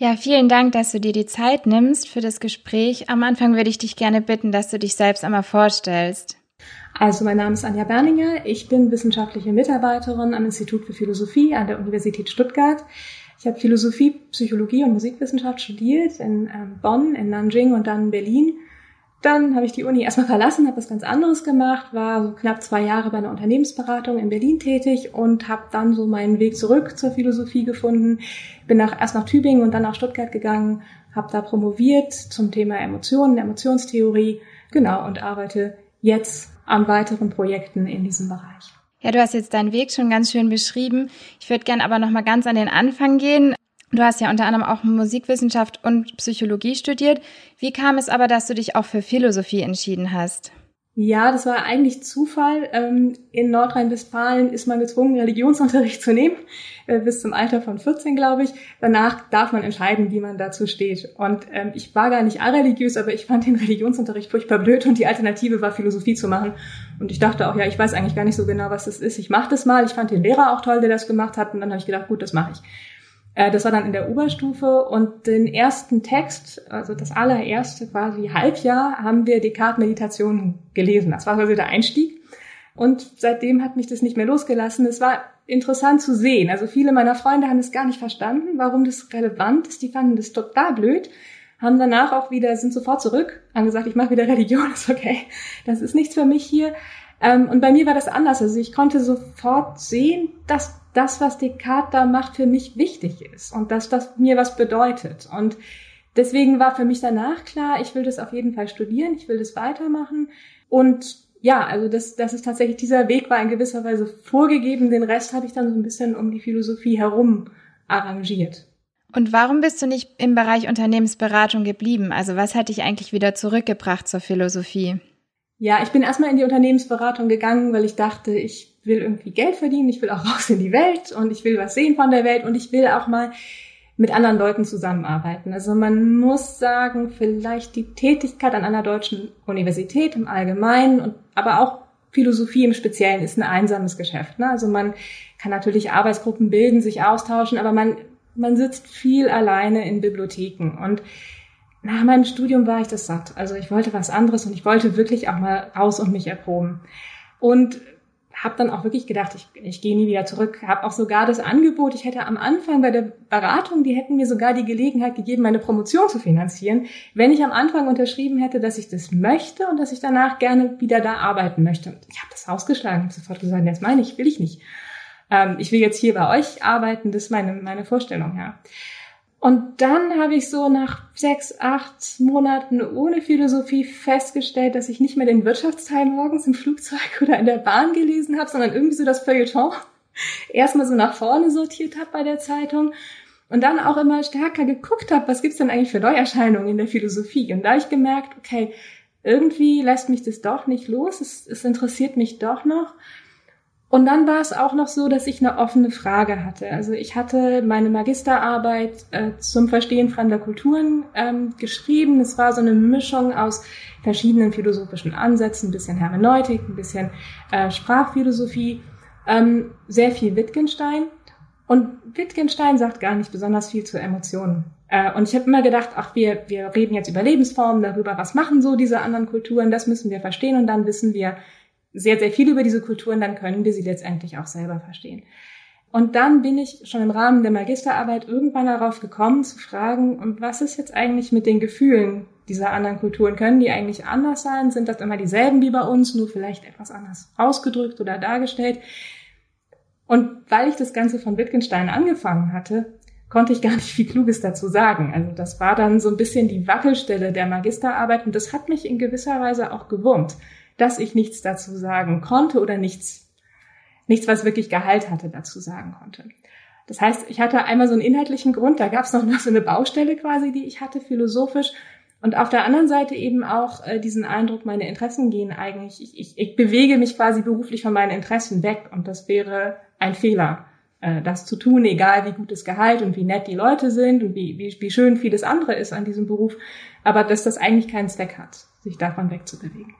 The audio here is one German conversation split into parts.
Ja, vielen Dank, dass du dir die Zeit nimmst für das Gespräch. Am Anfang würde ich dich gerne bitten, dass du dich selbst einmal vorstellst. Also mein Name ist Anja Berninger. Ich bin wissenschaftliche Mitarbeiterin am Institut für Philosophie an der Universität Stuttgart. Ich habe Philosophie, Psychologie und Musikwissenschaft studiert in ähm, Bonn, in Nanjing und dann in Berlin. Dann habe ich die Uni erstmal verlassen, habe was ganz anderes gemacht, war so knapp zwei Jahre bei einer Unternehmensberatung in Berlin tätig und habe dann so meinen Weg zurück zur Philosophie gefunden. Bin nach, erst nach Tübingen und dann nach Stuttgart gegangen, habe da promoviert zum Thema Emotionen, Emotionstheorie, genau, und arbeite jetzt an weiteren Projekten in diesem Bereich. Ja, du hast jetzt deinen Weg schon ganz schön beschrieben. Ich würde gern aber noch mal ganz an den Anfang gehen. Du hast ja unter anderem auch Musikwissenschaft und Psychologie studiert. Wie kam es aber, dass du dich auch für Philosophie entschieden hast? Ja, das war eigentlich Zufall. Ähm, in Nordrhein-Westfalen ist man gezwungen, Religionsunterricht zu nehmen, äh, bis zum Alter von 14, glaube ich. Danach darf man entscheiden, wie man dazu steht. Und ähm, ich war gar nicht religiös, aber ich fand den Religionsunterricht furchtbar blöd und die Alternative war, Philosophie zu machen. Und ich dachte auch, ja, ich weiß eigentlich gar nicht so genau, was das ist. Ich mache das mal. Ich fand den Lehrer auch toll, der das gemacht hat. Und dann habe ich gedacht, gut, das mache ich. Äh, das war dann in der Oberstufe und den ersten Text, also das allererste quasi Halbjahr, haben wir Descartes Meditationen gelesen. Das war also der Einstieg. Und seitdem hat mich das nicht mehr losgelassen. Es war interessant zu sehen. Also viele meiner Freunde haben es gar nicht verstanden, warum das relevant ist. Die fanden das total blöd, haben danach auch wieder, sind sofort zurück, haben gesagt, ich mache wieder Religion, ist okay, das ist nichts für mich hier. Ähm, und bei mir war das anders. Also ich konnte sofort sehen, dass das, was Descartes da macht, für mich wichtig ist und dass das mir was bedeutet. Und deswegen war für mich danach klar, ich will das auf jeden Fall studieren, ich will das weitermachen. Und ja, also das, das ist tatsächlich, dieser Weg war in gewisser Weise vorgegeben. Den Rest habe ich dann so ein bisschen um die Philosophie herum arrangiert. Und warum bist du nicht im Bereich Unternehmensberatung geblieben? Also was hat dich eigentlich wieder zurückgebracht zur Philosophie? Ja, ich bin erstmal in die Unternehmensberatung gegangen, weil ich dachte, ich will irgendwie Geld verdienen, ich will auch raus in die Welt und ich will was sehen von der Welt und ich will auch mal mit anderen Leuten zusammenarbeiten. Also man muss sagen, vielleicht die Tätigkeit an einer deutschen Universität im Allgemeinen und aber auch Philosophie im Speziellen ist ein einsames Geschäft. Ne? Also man kann natürlich Arbeitsgruppen bilden, sich austauschen, aber man, man sitzt viel alleine in Bibliotheken und nach meinem Studium war ich das satt. Also ich wollte was anderes und ich wollte wirklich auch mal raus und mich erproben. Und habe dann auch wirklich gedacht, ich, ich gehe nie wieder zurück. Habe auch sogar das Angebot, ich hätte am Anfang bei der Beratung, die hätten mir sogar die Gelegenheit gegeben, meine Promotion zu finanzieren, wenn ich am Anfang unterschrieben hätte, dass ich das möchte und dass ich danach gerne wieder da arbeiten möchte. Ich habe das ausgeschlagen, habe sofort gesagt, das meine ich, will ich nicht. Ähm, ich will jetzt hier bei euch arbeiten, das ist meine, meine Vorstellung, ja. Und dann habe ich so nach sechs, acht Monaten ohne Philosophie festgestellt, dass ich nicht mehr den Wirtschaftsteil morgens im Flugzeug oder in der Bahn gelesen habe, sondern irgendwie so das Feuilleton erstmal so nach vorne sortiert habe bei der Zeitung und dann auch immer stärker geguckt habe, was gibt's denn eigentlich für Neuerscheinungen in der Philosophie. Und da habe ich gemerkt, okay, irgendwie lässt mich das doch nicht los, es, es interessiert mich doch noch. Und dann war es auch noch so, dass ich eine offene Frage hatte. Also ich hatte meine Magisterarbeit äh, zum Verstehen fremder Kulturen ähm, geschrieben. Es war so eine Mischung aus verschiedenen philosophischen Ansätzen, ein bisschen Hermeneutik, ein bisschen äh, Sprachphilosophie, ähm, sehr viel Wittgenstein. Und Wittgenstein sagt gar nicht besonders viel zu Emotionen. Äh, und ich habe immer gedacht, ach, wir, wir reden jetzt über Lebensformen, darüber, was machen so diese anderen Kulturen, das müssen wir verstehen und dann wissen wir, sehr, sehr viel über diese Kulturen, dann können wir sie letztendlich auch selber verstehen. Und dann bin ich schon im Rahmen der Magisterarbeit irgendwann darauf gekommen zu fragen, und was ist jetzt eigentlich mit den Gefühlen dieser anderen Kulturen? Können die eigentlich anders sein? Sind das immer dieselben wie bei uns, nur vielleicht etwas anders ausgedrückt oder dargestellt? Und weil ich das Ganze von Wittgenstein angefangen hatte, konnte ich gar nicht viel Kluges dazu sagen. Also das war dann so ein bisschen die Wackelstelle der Magisterarbeit und das hat mich in gewisser Weise auch gewurmt dass ich nichts dazu sagen konnte oder nichts, nichts, was wirklich Gehalt hatte, dazu sagen konnte. Das heißt, ich hatte einmal so einen inhaltlichen Grund, da gab es noch, so eine Baustelle quasi, die ich hatte, philosophisch. Und auf der anderen Seite eben auch äh, diesen Eindruck, meine Interessen gehen eigentlich, ich, ich, ich bewege mich quasi beruflich von meinen Interessen weg und das wäre ein Fehler, äh, das zu tun, egal wie gutes Gehalt und wie nett die Leute sind und wie, wie, wie schön vieles andere ist an diesem Beruf, aber dass das eigentlich keinen Zweck hat, sich davon wegzubewegen.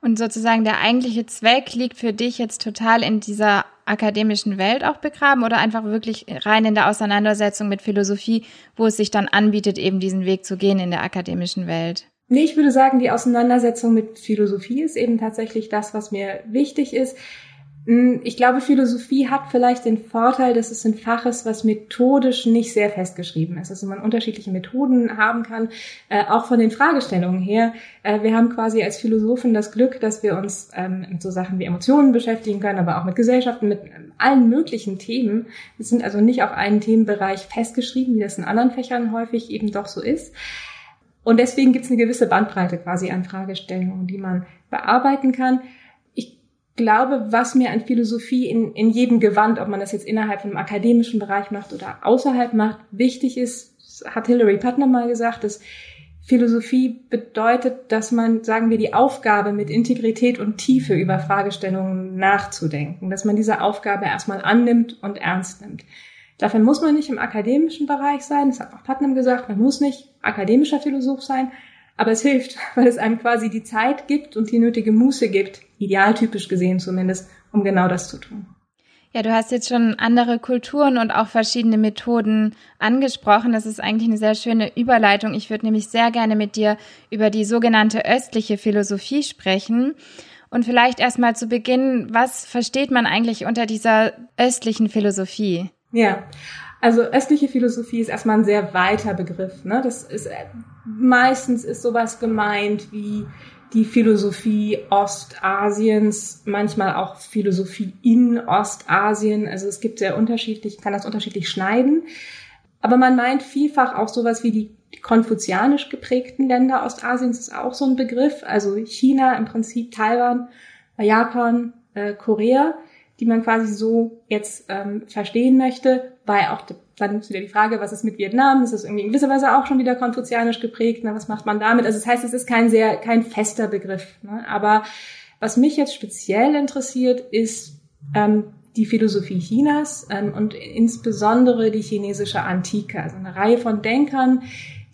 Und sozusagen der eigentliche Zweck liegt für dich jetzt total in dieser akademischen Welt auch begraben oder einfach wirklich rein in der Auseinandersetzung mit Philosophie, wo es sich dann anbietet, eben diesen Weg zu gehen in der akademischen Welt? Nee, ich würde sagen, die Auseinandersetzung mit Philosophie ist eben tatsächlich das, was mir wichtig ist. Hm, ich glaube, Philosophie hat vielleicht den Vorteil, dass es ein Fach ist, was methodisch nicht sehr festgeschrieben ist. Also man unterschiedliche Methoden haben kann, äh, auch von den Fragestellungen her. Äh, wir haben quasi als Philosophen das Glück, dass wir uns ähm, mit so Sachen wie Emotionen beschäftigen können, aber auch mit Gesellschaften, mit ähm, allen möglichen Themen. Wir sind also nicht auf einen Themenbereich festgeschrieben, wie das in anderen Fächern häufig eben doch so ist. Und deswegen gibt es eine gewisse Bandbreite quasi an Fragestellungen, die man bearbeiten kann glaube, was mir an Philosophie in, in jedem Gewand, ob man das jetzt innerhalb einem akademischen Bereich macht oder außerhalb macht, wichtig ist, hat Hilary Putnam mal gesagt, dass Philosophie bedeutet, dass man, sagen wir, die Aufgabe mit Integrität und Tiefe über Fragestellungen nachzudenken, dass man diese Aufgabe erstmal annimmt und ernst nimmt. Dafür muss man nicht im akademischen Bereich sein, das hat auch Putnam gesagt, man muss nicht akademischer Philosoph sein, aber es hilft, weil es einem quasi die Zeit gibt und die nötige Muße gibt, idealtypisch gesehen zumindest, um genau das zu tun. Ja, du hast jetzt schon andere Kulturen und auch verschiedene Methoden angesprochen. Das ist eigentlich eine sehr schöne Überleitung. Ich würde nämlich sehr gerne mit dir über die sogenannte östliche Philosophie sprechen. Und vielleicht erstmal zu Beginn, was versteht man eigentlich unter dieser östlichen Philosophie? Ja, also östliche Philosophie ist erstmal ein sehr weiter Begriff. Ne? Das ist äh, meistens ist sowas gemeint wie die Philosophie Ostasiens, manchmal auch Philosophie in Ostasien. Also es gibt sehr unterschiedlich, kann das unterschiedlich schneiden. Aber man meint vielfach auch sowas wie die konfuzianisch geprägten Länder Ostasiens ist auch so ein Begriff. Also China im Prinzip, Taiwan, Japan, äh, Korea, die man quasi so jetzt ähm, verstehen möchte, weil auch dann ist wieder die Frage, was ist mit Vietnam? Ist das irgendwie in gewisser Weise auch schon wieder konfuzianisch geprägt? Ne? Was macht man damit? Also das heißt, es ist kein sehr, kein fester Begriff. Ne? Aber was mich jetzt speziell interessiert, ist ähm, die Philosophie Chinas ähm, und insbesondere die chinesische Antike. Also eine Reihe von Denkern,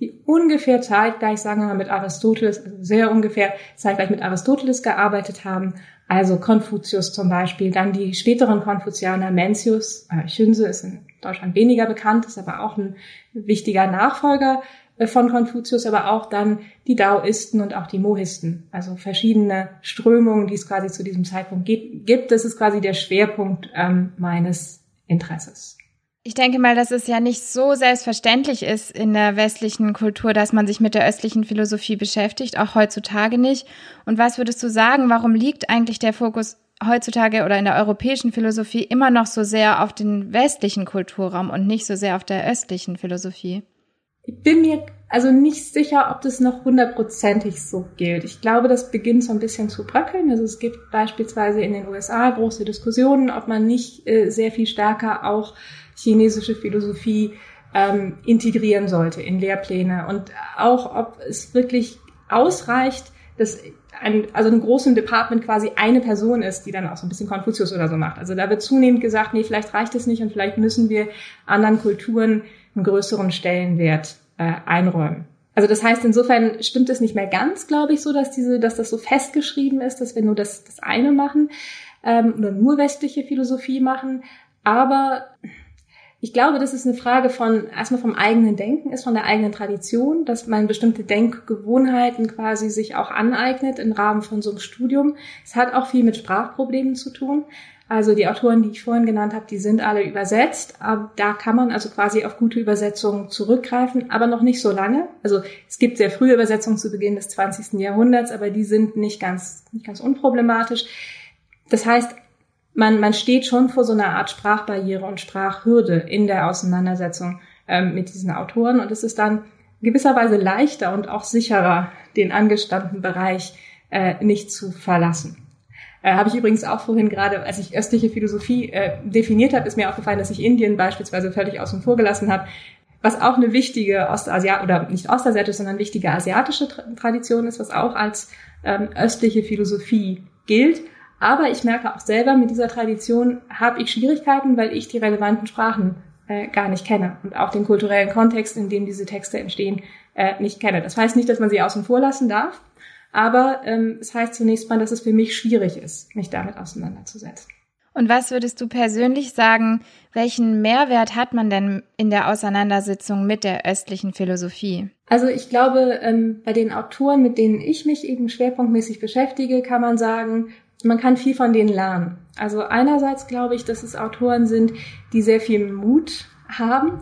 die ungefähr zeitgleich, sagen wir mal, mit Aristoteles, also sehr ungefähr zeitgleich mit Aristoteles gearbeitet haben. Also Konfuzius zum Beispiel, dann die späteren Konfuzianer, Mencius, äh, Xunzi ist in Deutschland weniger bekannt, ist aber auch ein wichtiger Nachfolger äh, von Konfuzius, aber auch dann die Daoisten und auch die Mohisten, also verschiedene Strömungen, die es quasi zu diesem Zeitpunkt gibt. Das ist quasi der Schwerpunkt ähm, meines Interesses. Ich denke mal, dass es ja nicht so selbstverständlich ist in der westlichen Kultur, dass man sich mit der östlichen Philosophie beschäftigt, auch heutzutage nicht. Und was würdest du sagen, warum liegt eigentlich der Fokus heutzutage oder in der europäischen Philosophie immer noch so sehr auf den westlichen Kulturraum und nicht so sehr auf der östlichen Philosophie? Ich bin mir also nicht sicher, ob das noch hundertprozentig so gilt. Ich glaube, das beginnt so ein bisschen zu bröckeln. Also es gibt beispielsweise in den USA große Diskussionen, ob man nicht äh, sehr viel stärker auch chinesische Philosophie ähm, integrieren sollte in Lehrpläne und auch, ob es wirklich ausreicht, dass ein, also ein großen Department quasi eine Person ist, die dann auch so ein bisschen Konfuzius oder so macht. Also da wird zunehmend gesagt, nee, vielleicht reicht es nicht und vielleicht müssen wir anderen Kulturen einen größeren Stellenwert äh, einräumen. Also das heißt, insofern stimmt es nicht mehr ganz, glaube ich, so, dass diese, dass das so festgeschrieben ist, dass wir nur das, das eine machen ähm, oder nur westliche Philosophie machen. Aber ich glaube, das ist eine Frage von erstmal vom eigenen Denken ist, von der eigenen Tradition, dass man bestimmte Denkgewohnheiten quasi sich auch aneignet im Rahmen von so einem Studium. Es hat auch viel mit Sprachproblemen zu tun. Also die Autoren, die ich vorhin genannt habe, die sind alle übersetzt. Da kann man also quasi auf gute Übersetzungen zurückgreifen, aber noch nicht so lange. Also es gibt sehr frühe Übersetzungen zu Beginn des 20. Jahrhunderts, aber die sind nicht ganz, nicht ganz unproblematisch. Das heißt, man, man steht schon vor so einer Art Sprachbarriere und Sprachhürde in der Auseinandersetzung ähm, mit diesen Autoren. Und es ist dann gewisserweise leichter und auch sicherer, den angestammten Bereich äh, nicht zu verlassen. Äh, habe ich übrigens auch vorhin gerade, als ich östliche Philosophie äh, definiert habe, ist mir aufgefallen, dass ich Indien beispielsweise völlig außen vor gelassen habe, was auch eine wichtige Ostasiat oder nicht ostasiatische, sondern wichtige asiatische Tradition ist, was auch als ähm, östliche Philosophie gilt. Aber ich merke auch selber, mit dieser Tradition habe ich Schwierigkeiten, weil ich die relevanten Sprachen äh, gar nicht kenne und auch den kulturellen Kontext, in dem diese Texte entstehen, äh, nicht kenne. Das heißt nicht, dass man sie außen vor lassen darf, aber ähm, es heißt zunächst mal, dass es für mich schwierig ist, mich damit auseinanderzusetzen. Und was würdest du persönlich sagen, welchen Mehrwert hat man denn in der Auseinandersetzung mit der östlichen Philosophie? Also ich glaube, ähm, bei den Autoren, mit denen ich mich eben schwerpunktmäßig beschäftige, kann man sagen, man kann viel von denen lernen. Also einerseits glaube ich, dass es Autoren sind, die sehr viel Mut haben,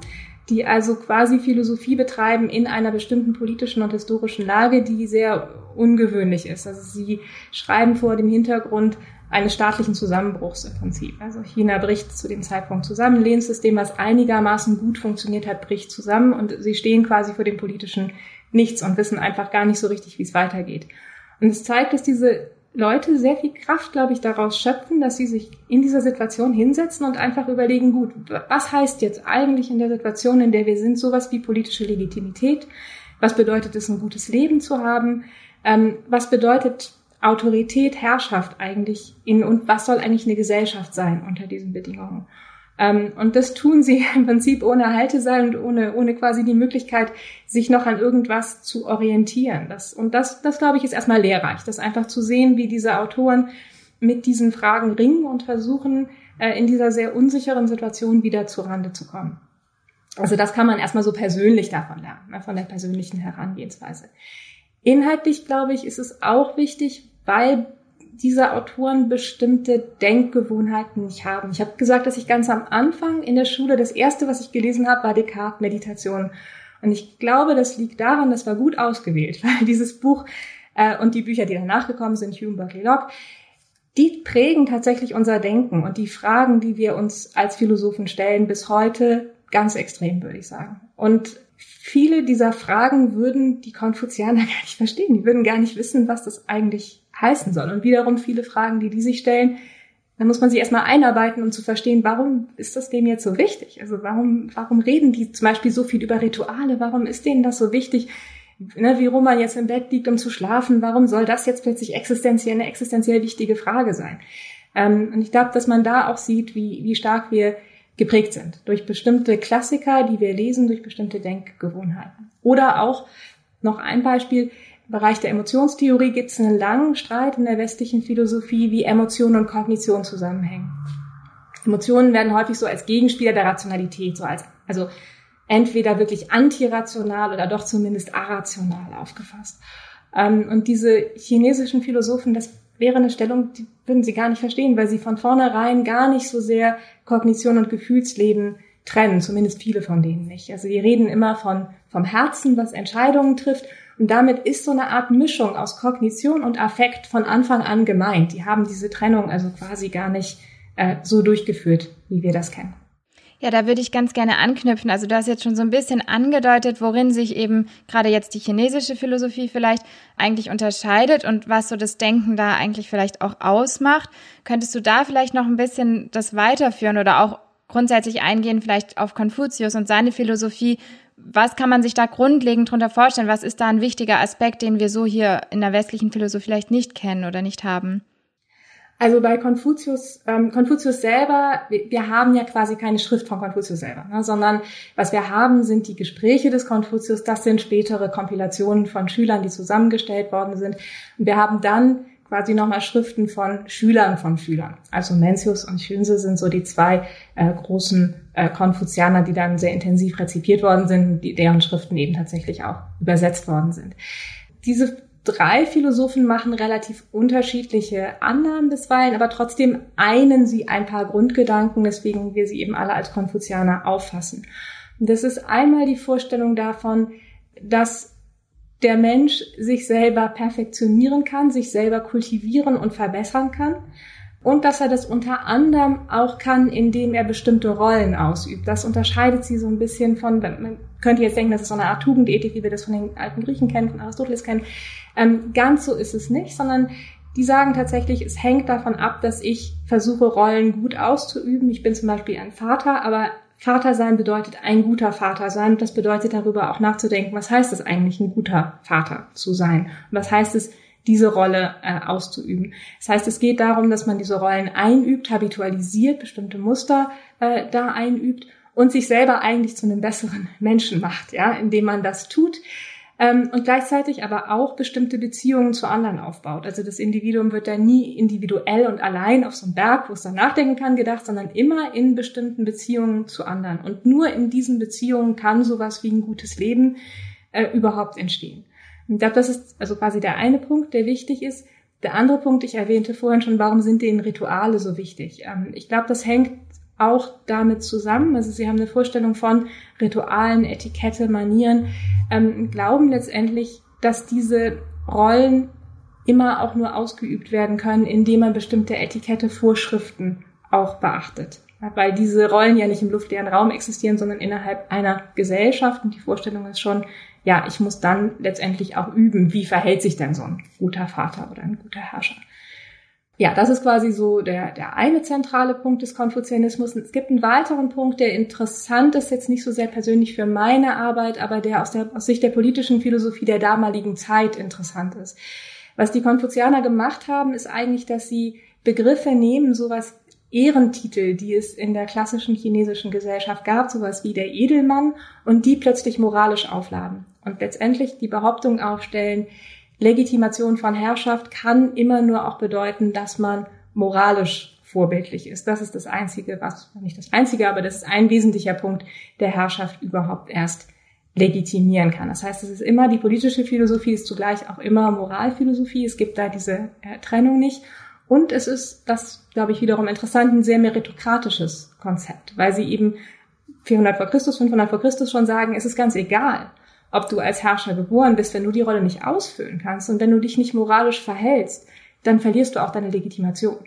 die also quasi Philosophie betreiben in einer bestimmten politischen und historischen Lage, die sehr ungewöhnlich ist. Also sie schreiben vor dem Hintergrund eines staatlichen Zusammenbruchs im Prinzip. Also China bricht zu dem Zeitpunkt zusammen, Lehnssystem, was einigermaßen gut funktioniert hat, bricht zusammen und sie stehen quasi vor dem politischen Nichts und wissen einfach gar nicht so richtig, wie es weitergeht. Und es zeigt, dass diese Leute sehr viel Kraft, glaube ich, daraus schöpfen, dass sie sich in dieser Situation hinsetzen und einfach überlegen, gut, was heißt jetzt eigentlich in der Situation, in der wir sind, sowas wie politische Legitimität? Was bedeutet es, ein gutes Leben zu haben? Ähm, was bedeutet Autorität, Herrschaft eigentlich in und was soll eigentlich eine Gesellschaft sein unter diesen Bedingungen? Ähm, und das tun sie im Prinzip ohne Halteseil und ohne, ohne quasi die Möglichkeit, sich noch an irgendwas zu orientieren. Das, und das, das glaube ich, ist erstmal lehrreich, das einfach zu sehen, wie diese Autoren mit diesen Fragen ringen und versuchen, äh, in dieser sehr unsicheren Situation wieder zu Rande zu kommen. Also das kann man erstmal so persönlich davon lernen, ne, von der persönlichen Herangehensweise. Inhaltlich, glaube ich, ist es auch wichtig, weil diese Autoren bestimmte Denkgewohnheiten nicht haben. Ich habe gesagt, dass ich ganz am Anfang in der Schule das erste, was ich gelesen habe, war Descartes Meditation. Und ich glaube, das liegt daran, das war gut ausgewählt, weil dieses Buch äh, und die Bücher, die danach gekommen sind, Hume, Berkeley, Locke, die prägen tatsächlich unser Denken und die Fragen, die wir uns als Philosophen stellen, bis heute ganz extrem, würde ich sagen. Und viele dieser Fragen würden die Konfuzianer gar nicht verstehen. Die würden gar nicht wissen, was das eigentlich heißen soll. Und wiederum viele Fragen, die die sich stellen, da muss man sich erstmal einarbeiten, um zu verstehen, warum ist das dem jetzt so wichtig? Also warum, warum reden die zum Beispiel so viel über Rituale? Warum ist denen das so wichtig? Ne, wie rum man jetzt im Bett liegt, um zu schlafen? Warum soll das jetzt plötzlich existenziell eine existenziell wichtige Frage sein? Ähm, und ich glaube, dass man da auch sieht, wie, wie stark wir geprägt sind durch bestimmte Klassiker, die wir lesen, durch bestimmte Denkgewohnheiten. Oder auch noch ein Beispiel, Bereich der Emotionstheorie gibt es einen langen Streit in der westlichen Philosophie, wie Emotionen und Kognition zusammenhängen. Emotionen werden häufig so als Gegenspieler der Rationalität, so als, also entweder wirklich antirational oder doch zumindest arrational aufgefasst. Ähm, und diese chinesischen Philosophen, das wäre eine Stellung, die würden sie gar nicht verstehen, weil sie von vornherein gar nicht so sehr Kognition und Gefühlsleben trennen, zumindest viele von denen nicht. Also die reden immer von, vom Herzen, was Entscheidungen trifft und damit ist so eine Art Mischung aus Kognition und Affekt von Anfang an gemeint. Die haben diese Trennung also quasi gar nicht äh, so durchgeführt, wie wir das kennen. Ja, da würde ich ganz gerne anknüpfen. Also du hast jetzt schon so ein bisschen angedeutet, worin sich eben gerade jetzt die chinesische Philosophie vielleicht eigentlich unterscheidet und was so das Denken da eigentlich vielleicht auch ausmacht. Könntest du da vielleicht noch ein bisschen das weiterführen oder auch grundsätzlich eingehen, vielleicht auf Konfuzius und seine Philosophie was kann man sich da grundlegend drunter vorstellen? Was ist da ein wichtiger Aspekt, den wir so hier in der westlichen Philosophie vielleicht nicht kennen oder nicht haben? Also bei Konfuzius, ähm, Konfuzius selber, wir, haben ja quasi keine Schrift von Konfuzius selber, ne, sondern was wir haben, sind die Gespräche des Konfuzius. Das sind spätere Kompilationen von Schülern, die zusammengestellt worden sind. Und wir haben dann quasi nochmal Schriften von Schülern von Schülern. Also Mencius und Schünse sind so die zwei äh, großen äh, Konfuzianer, die dann sehr intensiv rezipiert worden sind, die, deren Schriften eben tatsächlich auch übersetzt worden sind. Diese drei Philosophen machen relativ unterschiedliche Annahmen bisweilen, aber trotzdem einen sie ein paar Grundgedanken, weswegen wir sie eben alle als Konfuzianer auffassen. Und das ist einmal die Vorstellung davon, dass der Mensch sich selber perfektionieren kann, sich selber kultivieren und verbessern kann. Und dass er das unter anderem auch kann, indem er bestimmte Rollen ausübt. Das unterscheidet sie so ein bisschen von, man könnte jetzt denken, das ist so eine Art Tugendethik, wie wir das von den alten Griechen kennen, von Aristoteles kennen. Ähm, ganz so ist es nicht, sondern die sagen tatsächlich, es hängt davon ab, dass ich versuche, Rollen gut auszuüben. Ich bin zum Beispiel ein Vater, aber Vater sein bedeutet ein guter Vater sein. Das bedeutet darüber auch nachzudenken, was heißt es eigentlich, ein guter Vater zu sein? Und was heißt es, diese Rolle äh, auszuüben. Das heißt, es geht darum, dass man diese Rollen einübt, habitualisiert, bestimmte Muster äh, da einübt und sich selber eigentlich zu einem besseren Menschen macht, ja, indem man das tut ähm, und gleichzeitig aber auch bestimmte Beziehungen zu anderen aufbaut. Also das Individuum wird da nie individuell und allein auf so einem Berg, wo es dann nachdenken kann, gedacht, sondern immer in bestimmten Beziehungen zu anderen. Und nur in diesen Beziehungen kann sowas wie ein gutes Leben äh, überhaupt entstehen. Ich glaube, das ist also quasi der eine Punkt, der wichtig ist. Der andere Punkt, ich erwähnte vorhin schon, warum sind denen Rituale so wichtig? Ähm, ich glaube, das hängt auch damit zusammen. Also sie haben eine Vorstellung von Ritualen, Etikette, Manieren, ähm, glauben letztendlich, dass diese Rollen immer auch nur ausgeübt werden können, indem man bestimmte Etikette, Vorschriften auch beachtet. Weil diese Rollen ja nicht im luftleeren Raum existieren, sondern innerhalb einer Gesellschaft. Und die Vorstellung ist schon, ja, ich muss dann letztendlich auch üben, wie verhält sich denn so ein guter Vater oder ein guter Herrscher. Ja, das ist quasi so der, der eine zentrale Punkt des Konfuzianismus. es gibt einen weiteren Punkt, der interessant ist, jetzt nicht so sehr persönlich für meine Arbeit, aber der aus, der aus Sicht der politischen Philosophie der damaligen Zeit interessant ist. Was die Konfuzianer gemacht haben, ist eigentlich, dass sie Begriffe nehmen, sowas Ehrentitel, die es in der klassischen chinesischen Gesellschaft gab, sowas wie der Edelmann, und die plötzlich moralisch aufladen. Und letztendlich die Behauptung aufstellen, Legitimation von Herrschaft kann immer nur auch bedeuten, dass man moralisch vorbildlich ist. Das ist das Einzige, was, nicht das Einzige, aber das ist ein wesentlicher Punkt, der Herrschaft überhaupt erst legitimieren kann. Das heißt, es ist immer, die politische Philosophie ist zugleich auch immer Moralphilosophie. Es gibt da diese äh, Trennung nicht. Und es ist, das glaube ich wiederum interessant, ein sehr meritokratisches Konzept, weil sie eben 400 vor Christus, 500 vor Christus schon sagen, es ist ganz egal, ob du als Herrscher geboren bist, wenn du die Rolle nicht ausfüllen kannst und wenn du dich nicht moralisch verhältst, dann verlierst du auch deine Legitimation.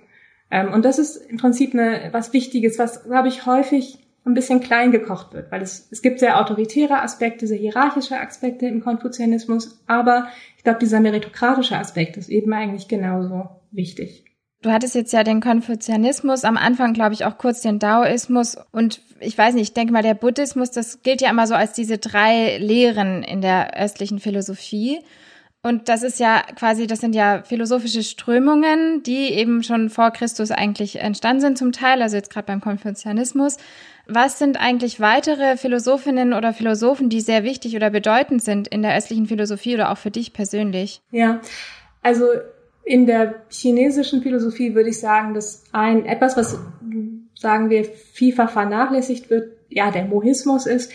Ähm, und das ist im Prinzip eine, was Wichtiges, was, glaube ich, häufig ein bisschen klein gekocht wird, weil es, es gibt sehr autoritäre Aspekte, sehr hierarchische Aspekte im Konfuzianismus, aber ich glaube, dieser meritokratische Aspekt ist eben eigentlich genauso wichtig. Du hattest jetzt ja den Konfuzianismus, am Anfang glaube ich auch kurz den Daoismus und ich weiß nicht, ich denke mal, der Buddhismus, das gilt ja immer so als diese drei Lehren in der östlichen Philosophie. Und das ist ja quasi, das sind ja philosophische Strömungen, die eben schon vor Christus eigentlich entstanden sind zum Teil, also jetzt gerade beim Konfuzianismus. Was sind eigentlich weitere Philosophinnen oder Philosophen, die sehr wichtig oder bedeutend sind in der östlichen Philosophie oder auch für dich persönlich? Ja, also in der chinesischen Philosophie würde ich sagen, dass ein etwas, was sagen wir vielfach vernachlässigt wird, ja der Mohismus ist.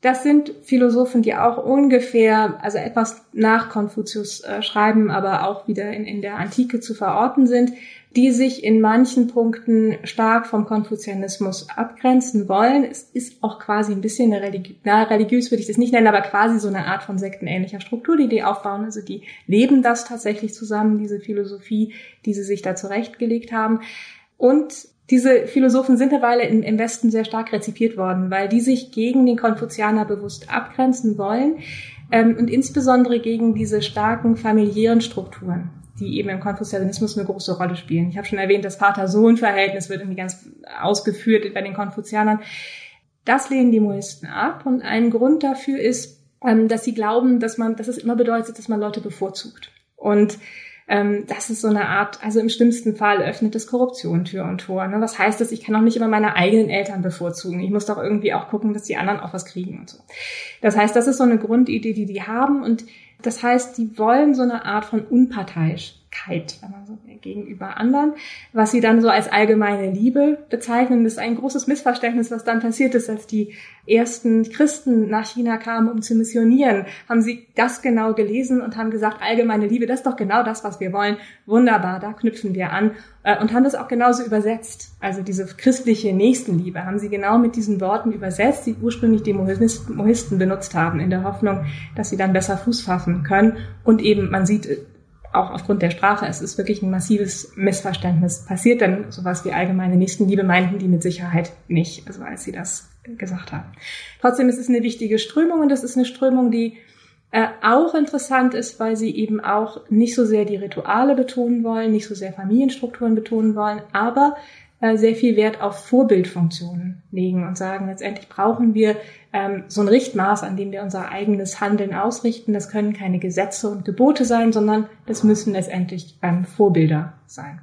Das sind Philosophen, die auch ungefähr, also etwas nach Konfuzius äh, schreiben, aber auch wieder in, in der Antike zu verorten sind die sich in manchen Punkten stark vom Konfuzianismus abgrenzen wollen. Es ist auch quasi ein bisschen eine religiös, na, religiös würde ich das nicht nennen, aber quasi so eine Art von sektenähnlicher Struktur, die die aufbauen. Also die leben das tatsächlich zusammen, diese Philosophie, die sie sich da zurechtgelegt haben. Und diese Philosophen sind im, im Westen sehr stark rezipiert worden, weil die sich gegen den Konfuzianer bewusst abgrenzen wollen ähm, und insbesondere gegen diese starken familiären Strukturen die eben im Konfuzianismus eine große Rolle spielen. Ich habe schon erwähnt, das Vater-Sohn-Verhältnis wird irgendwie ganz ausgeführt bei den Konfuzianern. Das lehnen die Moisten ab und ein Grund dafür ist, ähm, dass sie glauben, dass man, dass es immer bedeutet, dass man Leute bevorzugt. Und ähm, das ist so eine Art, also im schlimmsten Fall öffnet es Korruption Tür und Tor. Ne? Was heißt das? Ich kann auch nicht immer meine eigenen Eltern bevorzugen. Ich muss doch irgendwie auch gucken, dass die anderen auch was kriegen und so. Das heißt, das ist so eine Grundidee, die die haben und das heißt, die wollen so eine Art von Unparteilichkeit, man so gegenüber anderen, was sie dann so als allgemeine Liebe bezeichnen. Das ist ein großes Missverständnis, was dann passiert ist, als die ersten Christen nach China kamen, um zu missionieren. Haben sie das genau gelesen und haben gesagt, allgemeine Liebe, das ist doch genau das, was wir wollen. Wunderbar, da knüpfen wir an. Äh, und haben das auch genauso übersetzt. Also diese christliche Nächstenliebe haben sie genau mit diesen Worten übersetzt, die ursprünglich die Mohisten benutzt haben, in der Hoffnung, dass sie dann besser Fuß fassen können. Und eben, man sieht auch aufgrund der Sprache, es ist wirklich ein massives Missverständnis passiert, denn sowas wie allgemeine Nächstenliebe meinten die mit Sicherheit nicht, also als sie das gesagt haben. Trotzdem ist es eine wichtige Strömung und das ist eine Strömung, die äh, auch interessant ist, weil sie eben auch nicht so sehr die Rituale betonen wollen, nicht so sehr Familienstrukturen betonen wollen, aber sehr viel Wert auf Vorbildfunktionen legen und sagen, letztendlich brauchen wir ähm, so ein Richtmaß, an dem wir unser eigenes Handeln ausrichten. Das können keine Gesetze und Gebote sein, sondern das müssen letztendlich ähm, Vorbilder sein.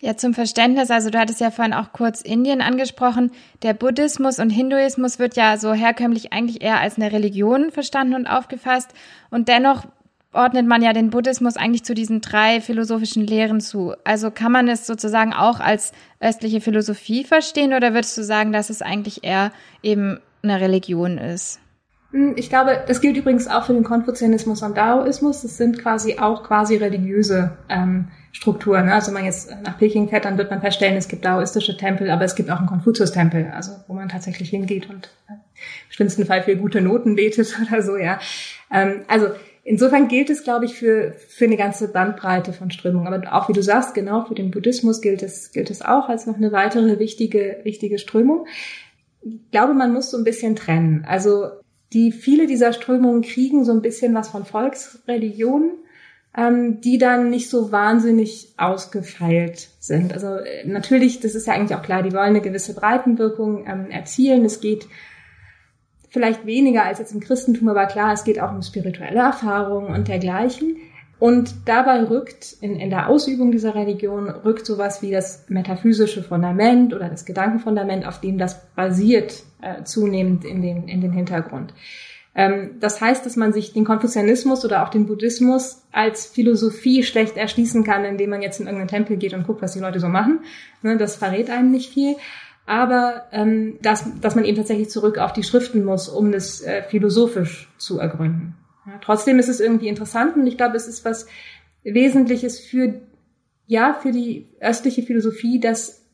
Ja, zum Verständnis, also du hattest ja vorhin auch kurz Indien angesprochen. Der Buddhismus und Hinduismus wird ja so herkömmlich eigentlich eher als eine Religion verstanden und aufgefasst. Und dennoch ordnet man ja den Buddhismus eigentlich zu diesen drei philosophischen Lehren zu. Also kann man es sozusagen auch als östliche Philosophie verstehen oder würdest du sagen, dass es eigentlich eher eben eine Religion ist? Hm, ich glaube, das gilt übrigens auch für den Konfuzianismus und Daoismus. Das sind quasi auch quasi religiöse ähm, Strukturen. Ne? Also wenn man jetzt nach Peking fährt, dann wird man feststellen, es gibt daoistische Tempel, aber es gibt auch einen Konfuzius-Tempel, also wo man tatsächlich hingeht und äh, im schlimmsten Fall für gute Noten betet oder so, ja. Ähm, also Insofern gilt es, glaube ich, für, für eine ganze Bandbreite von Strömungen. Aber auch, wie du sagst, genau für den Buddhismus gilt es, gilt es auch als noch eine weitere wichtige, wichtige Strömung. Ich glaube, man muss so ein bisschen trennen. Also, die, viele dieser Strömungen kriegen so ein bisschen was von Volksreligionen, ähm, die dann nicht so wahnsinnig ausgefeilt sind. Also, äh, natürlich, das ist ja eigentlich auch klar, die wollen eine gewisse Breitenwirkung ähm, erzielen. Es geht vielleicht weniger als jetzt im Christentum, aber klar, es geht auch um spirituelle Erfahrungen und dergleichen. Und dabei rückt in, in der Ausübung dieser Religion rückt sowas wie das metaphysische Fundament oder das Gedankenfundament, auf dem das basiert, äh, zunehmend in den, in den Hintergrund. Ähm, das heißt, dass man sich den Konfuzianismus oder auch den Buddhismus als Philosophie schlecht erschließen kann, indem man jetzt in irgendeinen Tempel geht und guckt, was die Leute so machen. Ne, das verrät einem nicht viel aber ähm, dass, dass man eben tatsächlich zurück auf die Schriften muss, um das äh, philosophisch zu ergründen. Ja, trotzdem ist es irgendwie interessant und ich glaube, es ist was Wesentliches für, ja, für die östliche Philosophie, dass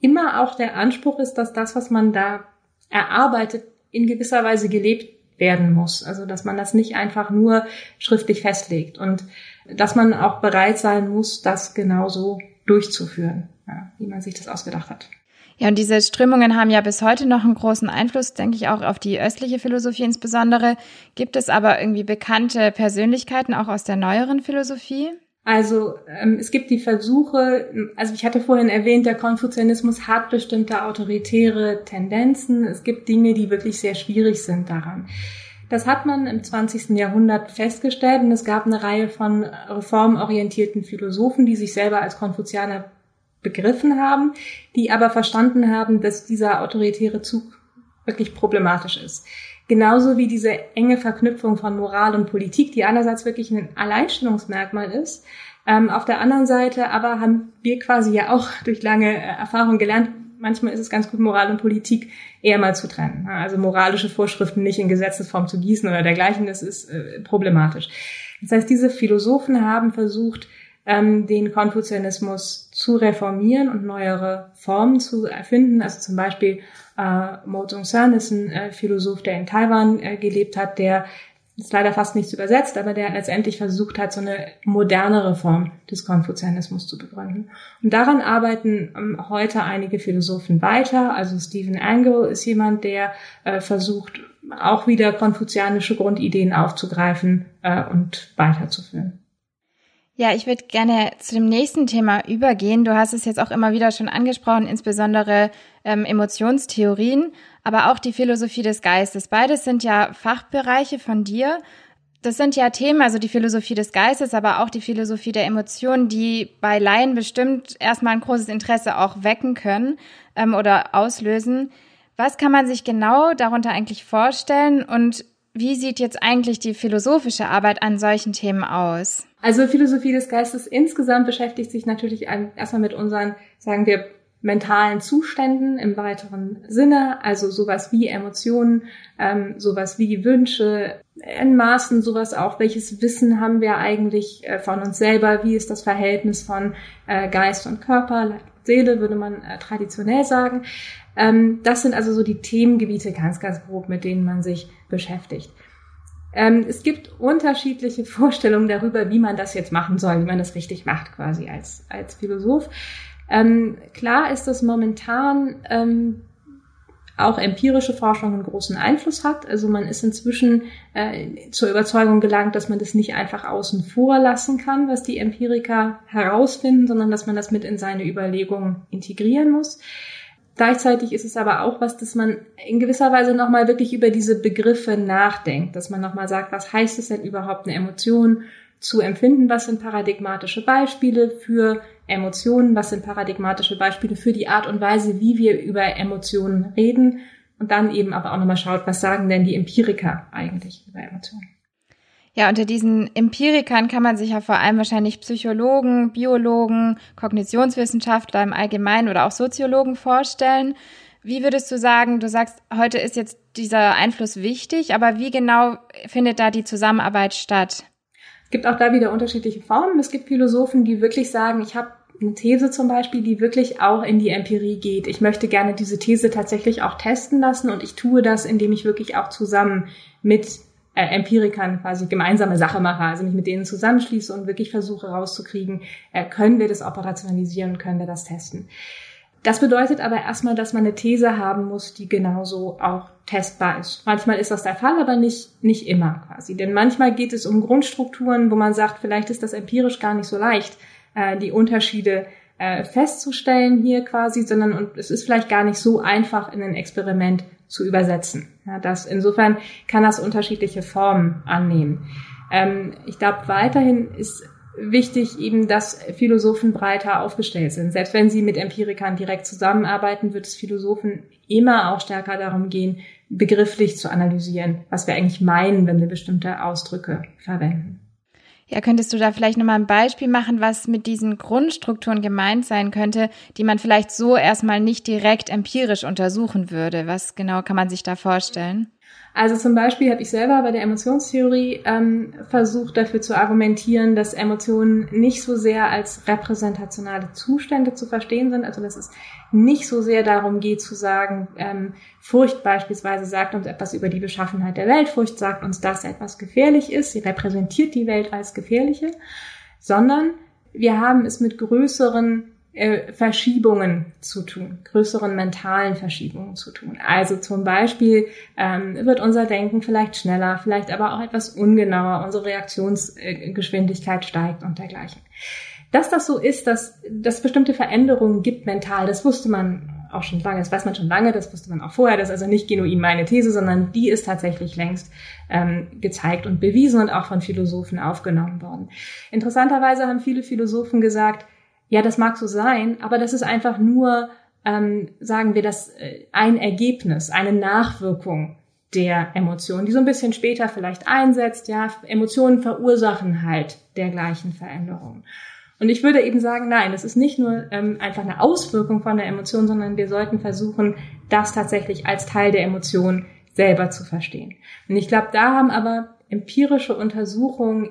immer auch der Anspruch ist, dass das, was man da erarbeitet, in gewisser Weise gelebt werden muss. Also, dass man das nicht einfach nur schriftlich festlegt und dass man auch bereit sein muss, das genauso durchzuführen, ja, wie man sich das ausgedacht hat. Ja, und diese Strömungen haben ja bis heute noch einen großen Einfluss, denke ich, auch auf die östliche Philosophie insbesondere. Gibt es aber irgendwie bekannte Persönlichkeiten auch aus der neueren Philosophie? Also ähm, es gibt die Versuche, also ich hatte vorhin erwähnt, der Konfuzianismus hat bestimmte autoritäre Tendenzen. Es gibt Dinge, die wirklich sehr schwierig sind daran. Das hat man im 20. Jahrhundert festgestellt und es gab eine Reihe von reformorientierten Philosophen, die sich selber als Konfuzianer begriffen haben, die aber verstanden haben, dass dieser autoritäre Zug wirklich problematisch ist. Genauso wie diese enge Verknüpfung von Moral und Politik, die einerseits wirklich ein Alleinstellungsmerkmal ist, ähm, auf der anderen Seite aber haben wir quasi ja auch durch lange äh, Erfahrung gelernt, manchmal ist es ganz gut, Moral und Politik eher mal zu trennen. Also moralische Vorschriften nicht in Gesetzesform zu gießen oder dergleichen, das ist äh, problematisch. Das heißt, diese Philosophen haben versucht, ähm, den Konfuzianismus zu reformieren und neuere Formen zu erfinden. Also zum Beispiel äh, Mo Zung-san ist ein äh, Philosoph, der in Taiwan äh, gelebt hat, der ist leider fast nichts übersetzt, aber der letztendlich versucht hat, so eine modernere Form des Konfuzianismus zu begründen. Und daran arbeiten ähm, heute einige Philosophen weiter. Also Stephen Angle ist jemand, der äh, versucht, auch wieder konfuzianische Grundideen aufzugreifen äh, und weiterzuführen. Ja, ich würde gerne zu dem nächsten Thema übergehen. Du hast es jetzt auch immer wieder schon angesprochen, insbesondere ähm, Emotionstheorien, aber auch die Philosophie des Geistes. Beides sind ja Fachbereiche von dir. Das sind ja Themen, also die Philosophie des Geistes, aber auch die Philosophie der Emotionen, die bei Laien bestimmt erstmal ein großes Interesse auch wecken können ähm, oder auslösen. Was kann man sich genau darunter eigentlich vorstellen und wie sieht jetzt eigentlich die philosophische Arbeit an solchen Themen aus? Also Philosophie des Geistes insgesamt beschäftigt sich natürlich erstmal mit unseren, sagen wir, mentalen Zuständen im weiteren Sinne, also sowas wie Emotionen, ähm, sowas wie Wünsche, in Maßen sowas auch, welches Wissen haben wir eigentlich äh, von uns selber, wie ist das Verhältnis von äh, Geist und Körper, Seele, würde man äh, traditionell sagen. Ähm, das sind also so die Themengebiete ganz, ganz grob, mit denen man sich beschäftigt. Ähm, es gibt unterschiedliche Vorstellungen darüber, wie man das jetzt machen soll, wie man das richtig macht, quasi als, als Philosoph. Ähm, klar ist das momentan ähm, auch empirische Forschung einen großen Einfluss hat. Also man ist inzwischen äh, zur Überzeugung gelangt, dass man das nicht einfach außen vor lassen kann, was die Empiriker herausfinden, sondern dass man das mit in seine Überlegungen integrieren muss. Gleichzeitig ist es aber auch was, dass man in gewisser Weise nochmal wirklich über diese Begriffe nachdenkt, dass man nochmal sagt, was heißt es denn überhaupt eine Emotion zu empfinden, was sind paradigmatische Beispiele für Emotionen, was sind paradigmatische Beispiele für die Art und Weise, wie wir über Emotionen reden? Und dann eben aber auch nochmal schaut, was sagen denn die Empiriker eigentlich über Emotionen. Ja, unter diesen Empirikern kann man sich ja vor allem wahrscheinlich Psychologen, Biologen, Kognitionswissenschaftler im Allgemeinen oder auch Soziologen vorstellen. Wie würdest du sagen, du sagst, heute ist jetzt dieser Einfluss wichtig, aber wie genau findet da die Zusammenarbeit statt? Es gibt auch da wieder unterschiedliche Formen. Es gibt Philosophen, die wirklich sagen, ich habe eine These zum Beispiel, die wirklich auch in die Empirie geht. Ich möchte gerne diese These tatsächlich auch testen lassen und ich tue das, indem ich wirklich auch zusammen mit äh, Empirikern quasi gemeinsame Sache mache, also mich mit denen zusammenschließe und wirklich versuche rauszukriegen, äh, können wir das operationalisieren, können wir das testen. Das bedeutet aber erstmal, dass man eine These haben muss, die genauso auch testbar ist. Manchmal ist das der Fall, aber nicht, nicht immer quasi. Denn manchmal geht es um Grundstrukturen, wo man sagt, vielleicht ist das empirisch gar nicht so leicht, äh, die Unterschiede äh, festzustellen hier quasi, sondern und es ist vielleicht gar nicht so einfach in ein Experiment zu übersetzen. Ja, das, insofern kann das unterschiedliche Formen annehmen. Ähm, ich glaube, weiterhin ist wichtig eben, dass Philosophen breiter aufgestellt sind. Selbst wenn sie mit Empirikern direkt zusammenarbeiten, wird es Philosophen immer auch stärker darum gehen, begrifflich zu analysieren, was wir eigentlich meinen, wenn wir bestimmte Ausdrücke verwenden. Ja, könntest du da vielleicht nochmal ein Beispiel machen, was mit diesen Grundstrukturen gemeint sein könnte, die man vielleicht so erstmal nicht direkt empirisch untersuchen würde? Was genau kann man sich da vorstellen? Also zum Beispiel habe ich selber bei der Emotionstheorie ähm, versucht dafür zu argumentieren, dass Emotionen nicht so sehr als repräsentationale Zustände zu verstehen sind, also dass es nicht so sehr darum geht zu sagen, ähm, Furcht beispielsweise sagt uns etwas über die Beschaffenheit der Welt, Furcht sagt uns, dass etwas gefährlich ist, sie repräsentiert die Welt als gefährliche, sondern wir haben es mit größeren äh, Verschiebungen zu tun, größeren mentalen Verschiebungen zu tun. Also zum Beispiel ähm, wird unser Denken vielleicht schneller, vielleicht aber auch etwas ungenauer, unsere Reaktionsgeschwindigkeit steigt und dergleichen. Dass das so ist, dass dass bestimmte Veränderungen gibt mental, das wusste man auch schon lange, das weiß man schon lange, das wusste man auch vorher, das ist also nicht genuin meine These, sondern die ist tatsächlich längst ähm, gezeigt und bewiesen und auch von Philosophen aufgenommen worden. Interessanterweise haben viele Philosophen gesagt, ja, das mag so sein, aber das ist einfach nur, ähm, sagen wir, das äh, ein Ergebnis, eine Nachwirkung der Emotionen, die so ein bisschen später vielleicht einsetzt. Ja, Emotionen verursachen halt dergleichen Veränderungen. Und ich würde eben sagen, nein, es ist nicht nur ähm, einfach eine Auswirkung von der Emotion, sondern wir sollten versuchen, das tatsächlich als Teil der Emotion selber zu verstehen. Und ich glaube, da haben aber empirische Untersuchungen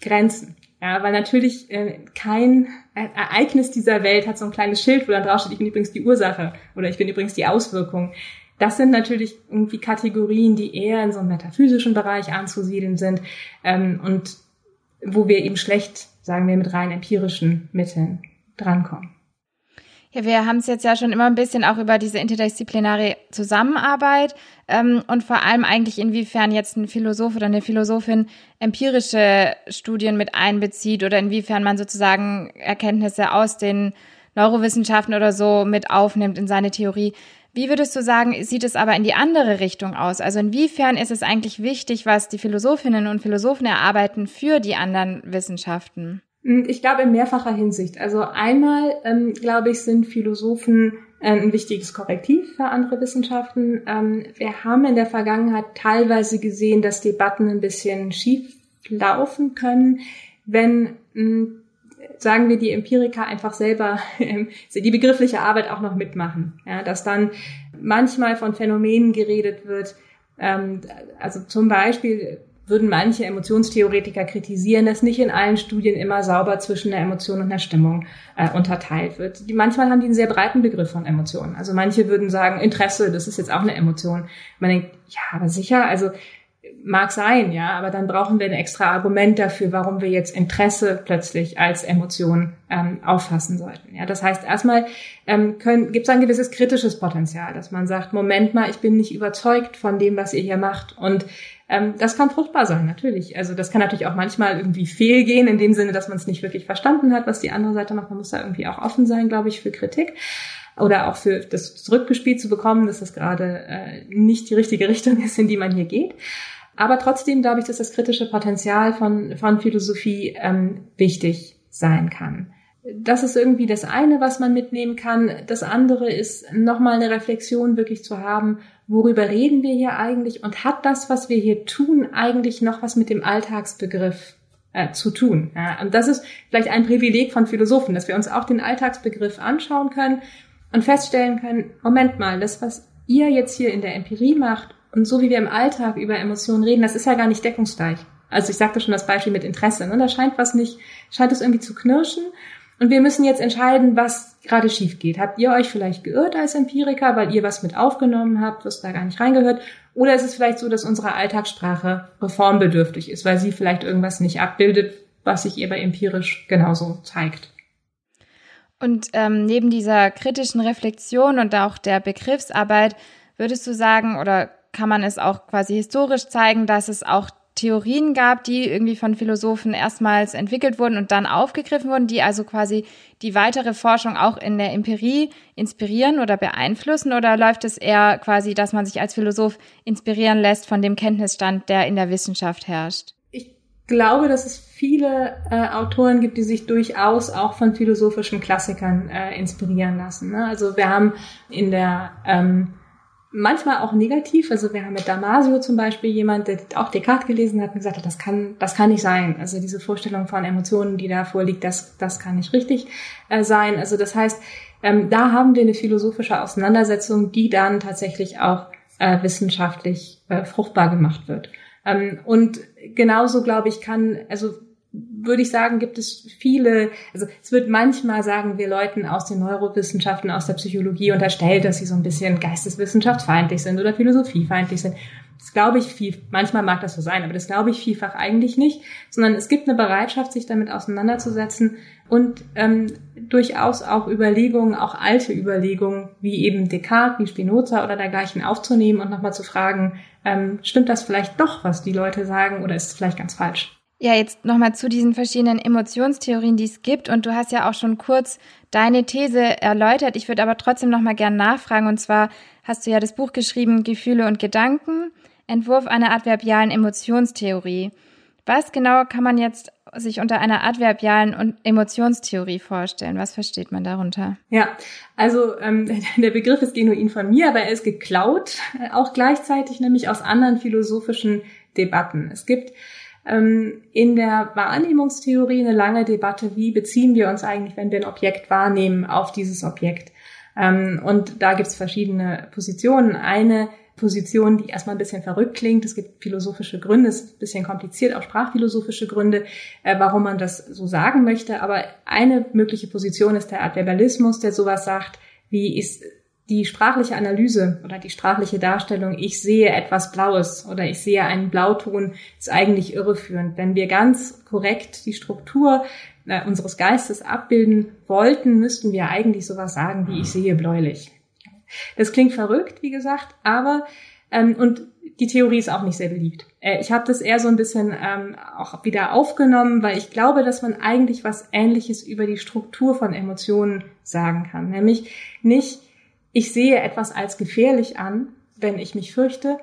Grenzen. Ja, weil natürlich äh, kein Ereignis dieser Welt hat so ein kleines Schild, wo dann draufsteht, ich bin übrigens die Ursache oder ich bin übrigens die Auswirkung. Das sind natürlich irgendwie Kategorien, die eher in so einem metaphysischen Bereich anzusiedeln sind ähm, und wo wir eben schlecht, sagen wir, mit rein empirischen Mitteln drankommen. Ja, wir haben es jetzt ja schon immer ein bisschen auch über diese interdisziplinäre Zusammenarbeit ähm, und vor allem eigentlich inwiefern jetzt ein Philosoph oder eine Philosophin empirische Studien mit einbezieht oder inwiefern man sozusagen Erkenntnisse aus den Neurowissenschaften oder so mit aufnimmt in seine Theorie. Wie würdest du sagen, sieht es aber in die andere Richtung aus? Also inwiefern ist es eigentlich wichtig, was die Philosophinnen und Philosophen erarbeiten für die anderen Wissenschaften? Hm, ich glaube in mehrfacher Hinsicht. Also einmal, ähm, glaube ich, sind Philosophen äh, ein wichtiges Korrektiv für andere Wissenschaften. Ähm, wir haben in der Vergangenheit teilweise gesehen, dass Debatten ein bisschen schief laufen können, wenn mh, hm, sagen wir, die Empiriker einfach selber ähm, die begriffliche Arbeit auch noch mitmachen. Ja, dass dann manchmal von Phänomenen geredet wird, ähm, also zum Beispiel würden manche Emotionstheoretiker kritisieren, dass nicht in allen Studien immer sauber zwischen der Emotion und der Stimmung äh, unterteilt wird. Die, manchmal haben die einen sehr breiten Begriff von Emotionen. Also manche würden sagen, Interesse, das ist jetzt auch eine Emotion. Man denkt, ja, aber sicher, also Mag sein, ja, aber dann brauchen wir ein extra Argument dafür, warum wir jetzt Interesse plötzlich als Emotion ähm, auffassen sollten. Ja, das heißt, erstmal ähm, gibt es ein gewisses kritisches Potenzial, dass man sagt, Moment mal, ich bin nicht überzeugt von dem, was ihr hier macht. Und ähm, das kann fruchtbar sein, natürlich. Also das kann natürlich auch manchmal irgendwie fehlgehen, in dem Sinne, dass man es nicht wirklich verstanden hat, was die andere Seite macht. Man muss da irgendwie auch offen sein, glaube ich, für Kritik oder auch für das zurückgespielt zu bekommen, dass das gerade äh, nicht die richtige Richtung ist, in die man hier geht. Aber trotzdem glaube ich, dass das kritische Potenzial von, von Philosophie ähm, wichtig sein kann. Das ist irgendwie das eine, was man mitnehmen kann. Das andere ist nochmal eine Reflexion wirklich zu haben, worüber reden wir hier eigentlich und hat das, was wir hier tun, eigentlich noch was mit dem Alltagsbegriff äh, zu tun? Ja, und das ist vielleicht ein Privileg von Philosophen, dass wir uns auch den Alltagsbegriff anschauen können und feststellen können, Moment mal, das, was ihr jetzt hier in der Empirie macht und so wie wir im Alltag über Emotionen reden, das ist ja gar nicht deckungsgleich. Also ich sagte schon das Beispiel mit Interesse, ne? da scheint was nicht, scheint es irgendwie zu knirschen. Und wir müssen jetzt entscheiden, was gerade schief geht. Habt ihr euch vielleicht geirrt als Empiriker, weil ihr was mit aufgenommen habt, was da gar nicht reingehört? Oder ist es vielleicht so, dass unsere Alltagssprache reformbedürftig ist, weil sie vielleicht irgendwas nicht abbildet, was sich ihr bei empirisch genauso zeigt? Und ähm, neben dieser kritischen Reflexion und auch der Begriffsarbeit, würdest du sagen, oder kann man es auch quasi historisch zeigen, dass es auch Theorien gab, die irgendwie von Philosophen erstmals entwickelt wurden und dann aufgegriffen wurden, die also quasi die weitere Forschung auch in der Empirie inspirieren oder beeinflussen? Oder läuft es eher quasi, dass man sich als Philosoph inspirieren lässt von dem Kenntnisstand, der in der Wissenschaft herrscht? glaube, dass es viele äh, Autoren gibt, die sich durchaus auch von philosophischen Klassikern äh, inspirieren lassen. Ne? Also wir haben in der ähm, manchmal auch negativ, also wir haben mit Damasio zum Beispiel jemand, der auch Descartes gelesen hat und gesagt hat, das kann, das kann nicht sein. Also diese Vorstellung von Emotionen, die da vorliegt, das, das kann nicht richtig äh, sein. Also das heißt, ähm, da haben wir eine philosophische Auseinandersetzung, die dann tatsächlich auch äh, wissenschaftlich äh, fruchtbar gemacht wird. Ähm, und genauso, glaube ich, kann, also würde ich sagen, gibt es viele, also es wird manchmal, sagen wir Leuten aus den Neurowissenschaften, aus der Psychologie unterstellt, dass sie so ein bisschen geisteswissenschaftsfeindlich sind oder philosophiefeindlich sind. Das glaube ich viel, manchmal mag das so sein, aber das glaube ich vielfach eigentlich nicht, sondern es gibt eine Bereitschaft, sich damit auseinanderzusetzen und ähm, durchaus auch Überlegungen, auch alte Überlegungen, wie eben Descartes, wie Spinoza oder dergleichen aufzunehmen und nochmal zu fragen, ähm, stimmt das vielleicht doch, was die Leute sagen, oder ist es vielleicht ganz falsch? Ja, jetzt nochmal zu diesen verschiedenen Emotionstheorien, die es gibt. Und du hast ja auch schon kurz deine These erläutert. Ich würde aber trotzdem nochmal gern nachfragen. Und zwar hast du ja das Buch geschrieben, Gefühle und Gedanken, Entwurf einer adverbialen Emotionstheorie. Was genau kann man jetzt sich unter einer adverbialen Emotionstheorie vorstellen? Was versteht man darunter? Ja, also ähm, der Begriff ist genuin von mir, aber er ist geklaut, äh, auch gleichzeitig nämlich aus anderen philosophischen Debatten. Es gibt in der Wahrnehmungstheorie eine lange Debatte, wie beziehen wir uns eigentlich, wenn wir ein Objekt wahrnehmen, auf dieses Objekt. Ähm, und da gibt es verschiedene Positionen. Eine Position, die erstmal ein bisschen verrückt klingt. Es gibt philosophische Gründe, es ist ein bisschen kompliziert, auch sprachphilosophische Gründe, äh, warum man das so sagen möchte. Aber eine mögliche Position ist der Adverbalismus, der sowas sagt, wie ist die sprachliche Analyse oder die sprachliche Darstellung, ich sehe etwas Blaues oder ich sehe einen Blauton, ist eigentlich irreführend. Wenn wir ganz korrekt die Struktur äh, unseres Geistes abbilden wollten, müssten wir eigentlich sowas sagen wie ich sehe bläulich. Das klingt verrückt, wie gesagt, aber ähm, und die Theorie ist auch nicht sehr beliebt. Äh, ich habe das eher so ein bisschen ähm, auch wieder aufgenommen, weil ich glaube, dass man eigentlich was Ähnliches über die Struktur von Emotionen sagen kann. Nämlich nicht, ich sehe etwas als gefährlich an, wenn ich mich fürchte,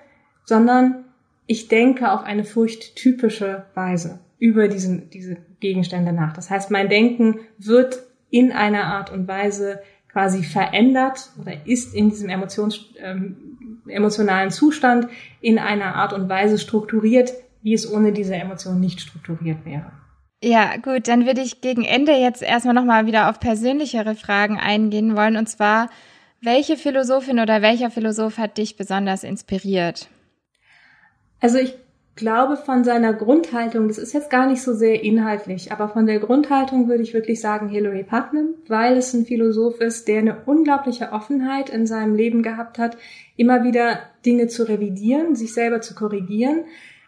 sondern ich denke auf eine furchttypische Weise über diesen, diese Gegenstände nach. Das heißt, mein Denken wird in einer Art und Weise quasi verändert oder ist in diesem Emotions, ähm, emotionalen Zustand in einer Art und Weise strukturiert, wie es ohne diese Emotion nicht strukturiert wäre. Ja, gut, dann würde ich gegen Ende jetzt erstmal nochmal wieder auf persönlichere Fragen eingehen wollen. Und zwar, welche Philosophin oder welcher Philosoph hat dich besonders inspiriert? Also ich glaube von seiner Grundhaltung, das ist jetzt gar nicht so sehr inhaltlich, aber von der Grundhaltung würde ich wirklich sagen Hilary Putnam, weil es ein Philosoph ist, der eine unglaubliche Offenheit in seinem Leben gehabt hat, immer wieder Dinge zu revidieren, sich selber zu korrigieren,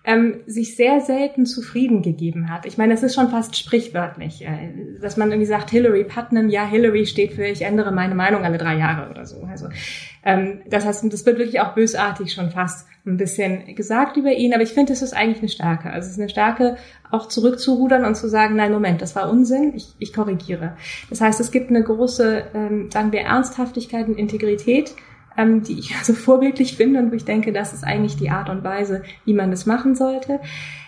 ähm, sich sehr selten zufrieden gegeben hat. Ich meine, es ist schon fast sprichwörtlich, äh, dass man irgendwie sagt, Hillary Putnam, ja, Hillary steht für ich ändere meine Meinung alle drei Jahre oder so. Also ähm, das heißt, das wird wirklich auch bösartig schon fast ein bisschen gesagt über ihn, aber ich finde, es ist eigentlich eine Stärke. Also es ist eine Stärke, auch zurückzurudern und zu sagen, nein, Moment, das war Unsinn, ich, ich korrigiere. Das heißt, es gibt eine große, ähm, sagen wir, Ernsthaftigkeit und Integrität, ähm, die ich also vorbildlich finde und wo ich denke, das ist eigentlich die Art und Weise, wie man das machen sollte.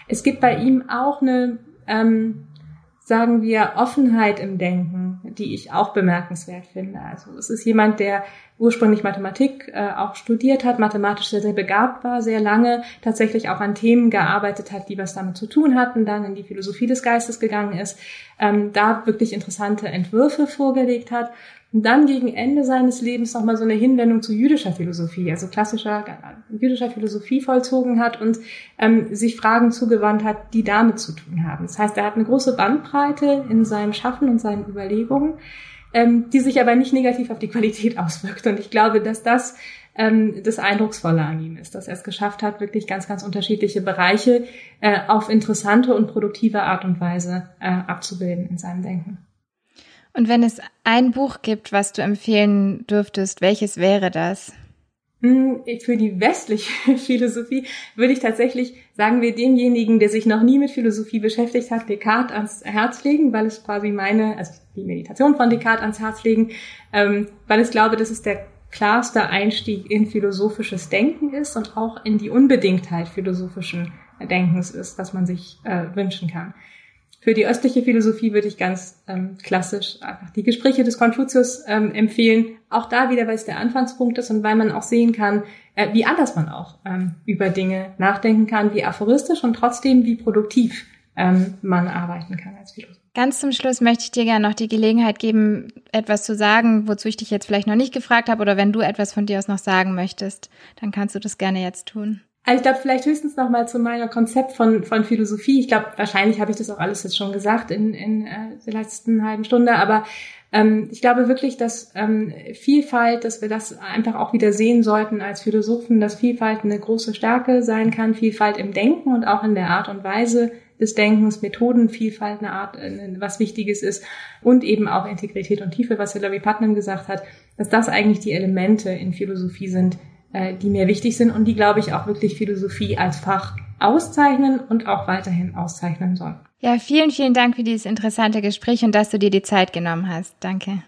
Es gibt bei ihm auch eine, ähm, sagen wir, Offenheit im Denken, die ich auch bemerkenswert finde. Also es ist jemand, der ursprünglich Mathematik äh, auch studiert hat, mathematisch sehr, sehr begabt war, sehr lange tatsächlich auch an Themen gearbeitet hat, die was damit zu tun hatten, dann in die Philosophie des Geistes gegangen ist, ähm, da wirklich interessante Entwürfe vorgelegt hat und dann gegen Ende seines Lebens nochmal so eine Hinwendung zu jüdischer Philosophie, also klassischer jüdischer Philosophie vollzogen hat und ähm, sich Fragen zugewandt hat, die damit zu tun haben. Das heißt, er hat eine große Bandbreite in seinem Schaffen und seinen Überlegungen, ähm, die sich aber nicht negativ auf die Qualität auswirkt. Und ich glaube, dass das ähm, das Eindrucksvolle an ihm ist, dass er es geschafft hat, wirklich ganz, ganz unterschiedliche Bereiche äh, auf interessante und produktive Art und Weise äh, abzubilden in seinem Denken. Und wenn es ein Buch gibt, was du empfehlen dürftest, welches wäre das? Hm, für die westliche Philosophie würde ich tatsächlich, sagen wir, demjenigen, der sich noch nie mit Philosophie beschäftigt hat, Descartes ans Herz legen, weil es quasi meine, also die Meditation von Descartes ans Herz legen, ähm, weil ich glaube, dass es der klarste Einstieg in philosophisches Denken ist und auch in die Unbedingtheit philosophischen Denkens ist, was man sich äh, wünschen kann. Für die östliche Philosophie würde ich ganz ähm, klassisch einfach die Gespräche des Konfuzius ähm, empfehlen. Auch da wieder, weil es der Anfangspunkt ist und weil man auch sehen kann, äh, wie anders man auch ähm, über Dinge nachdenken kann, wie aphoristisch und trotzdem wie produktiv ähm, man arbeiten kann als Philosoph. Ganz zum Schluss möchte ich dir gerne noch die Gelegenheit geben, etwas zu sagen, wozu ich dich jetzt vielleicht noch nicht gefragt habe oder wenn du etwas von dir aus noch sagen möchtest, dann kannst du das gerne jetzt tun. Also ich glaube, vielleicht höchstens noch mal zu meiner Konzept von, von Philosophie. Ich glaube, wahrscheinlich habe ich das auch alles jetzt schon gesagt in, in äh, der letzten halben Stunde, aber ähm, ich glaube wirklich, dass ähm, Vielfalt, dass wir das einfach auch wieder sehen sollten als Philosophen, dass Vielfalt eine große Stärke sein kann, Vielfalt im Denken und auch in der Art und Weise des Denkens, Methodenvielfalt eine Art, äh, was Wichtiges ist. Und eben auch Integrität und Tiefe, was Hilary Putnam gesagt hat, dass das eigentlich die Elemente in Philosophie sind, äh, die mir wichtig sind und die, glaube ich, auch wirklich Philosophie als Fach auszeichnen und auch weiterhin auszeichnen sollen. Ja, vielen, vielen Dank für dieses interessante Gespräch und dass du dir die Zeit genommen hast. Danke.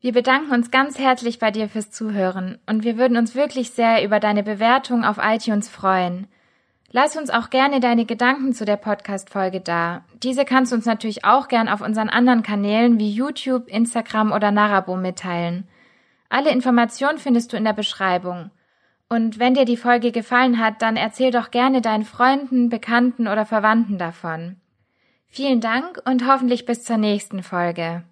Wir bedanken uns ganz herzlich bei dir fürs Zuhören und wir würden uns wirklich sehr über deine Bewertung auf iTunes freuen. Lass uns auch gerne deine Gedanken zu der Podcast-Folge da. Diese kannst du uns natürlich auch gern auf unseren anderen Kanälen wie YouTube, Instagram oder Narabo mitteilen. Alle Informationen findest du in der Beschreibung. Und wenn dir die Folge gefallen hat, dann erzähl doch gerne deinen Freunden, Bekannten oder Verwandten davon. Vielen Dank und hoffentlich bis zur nächsten Folge.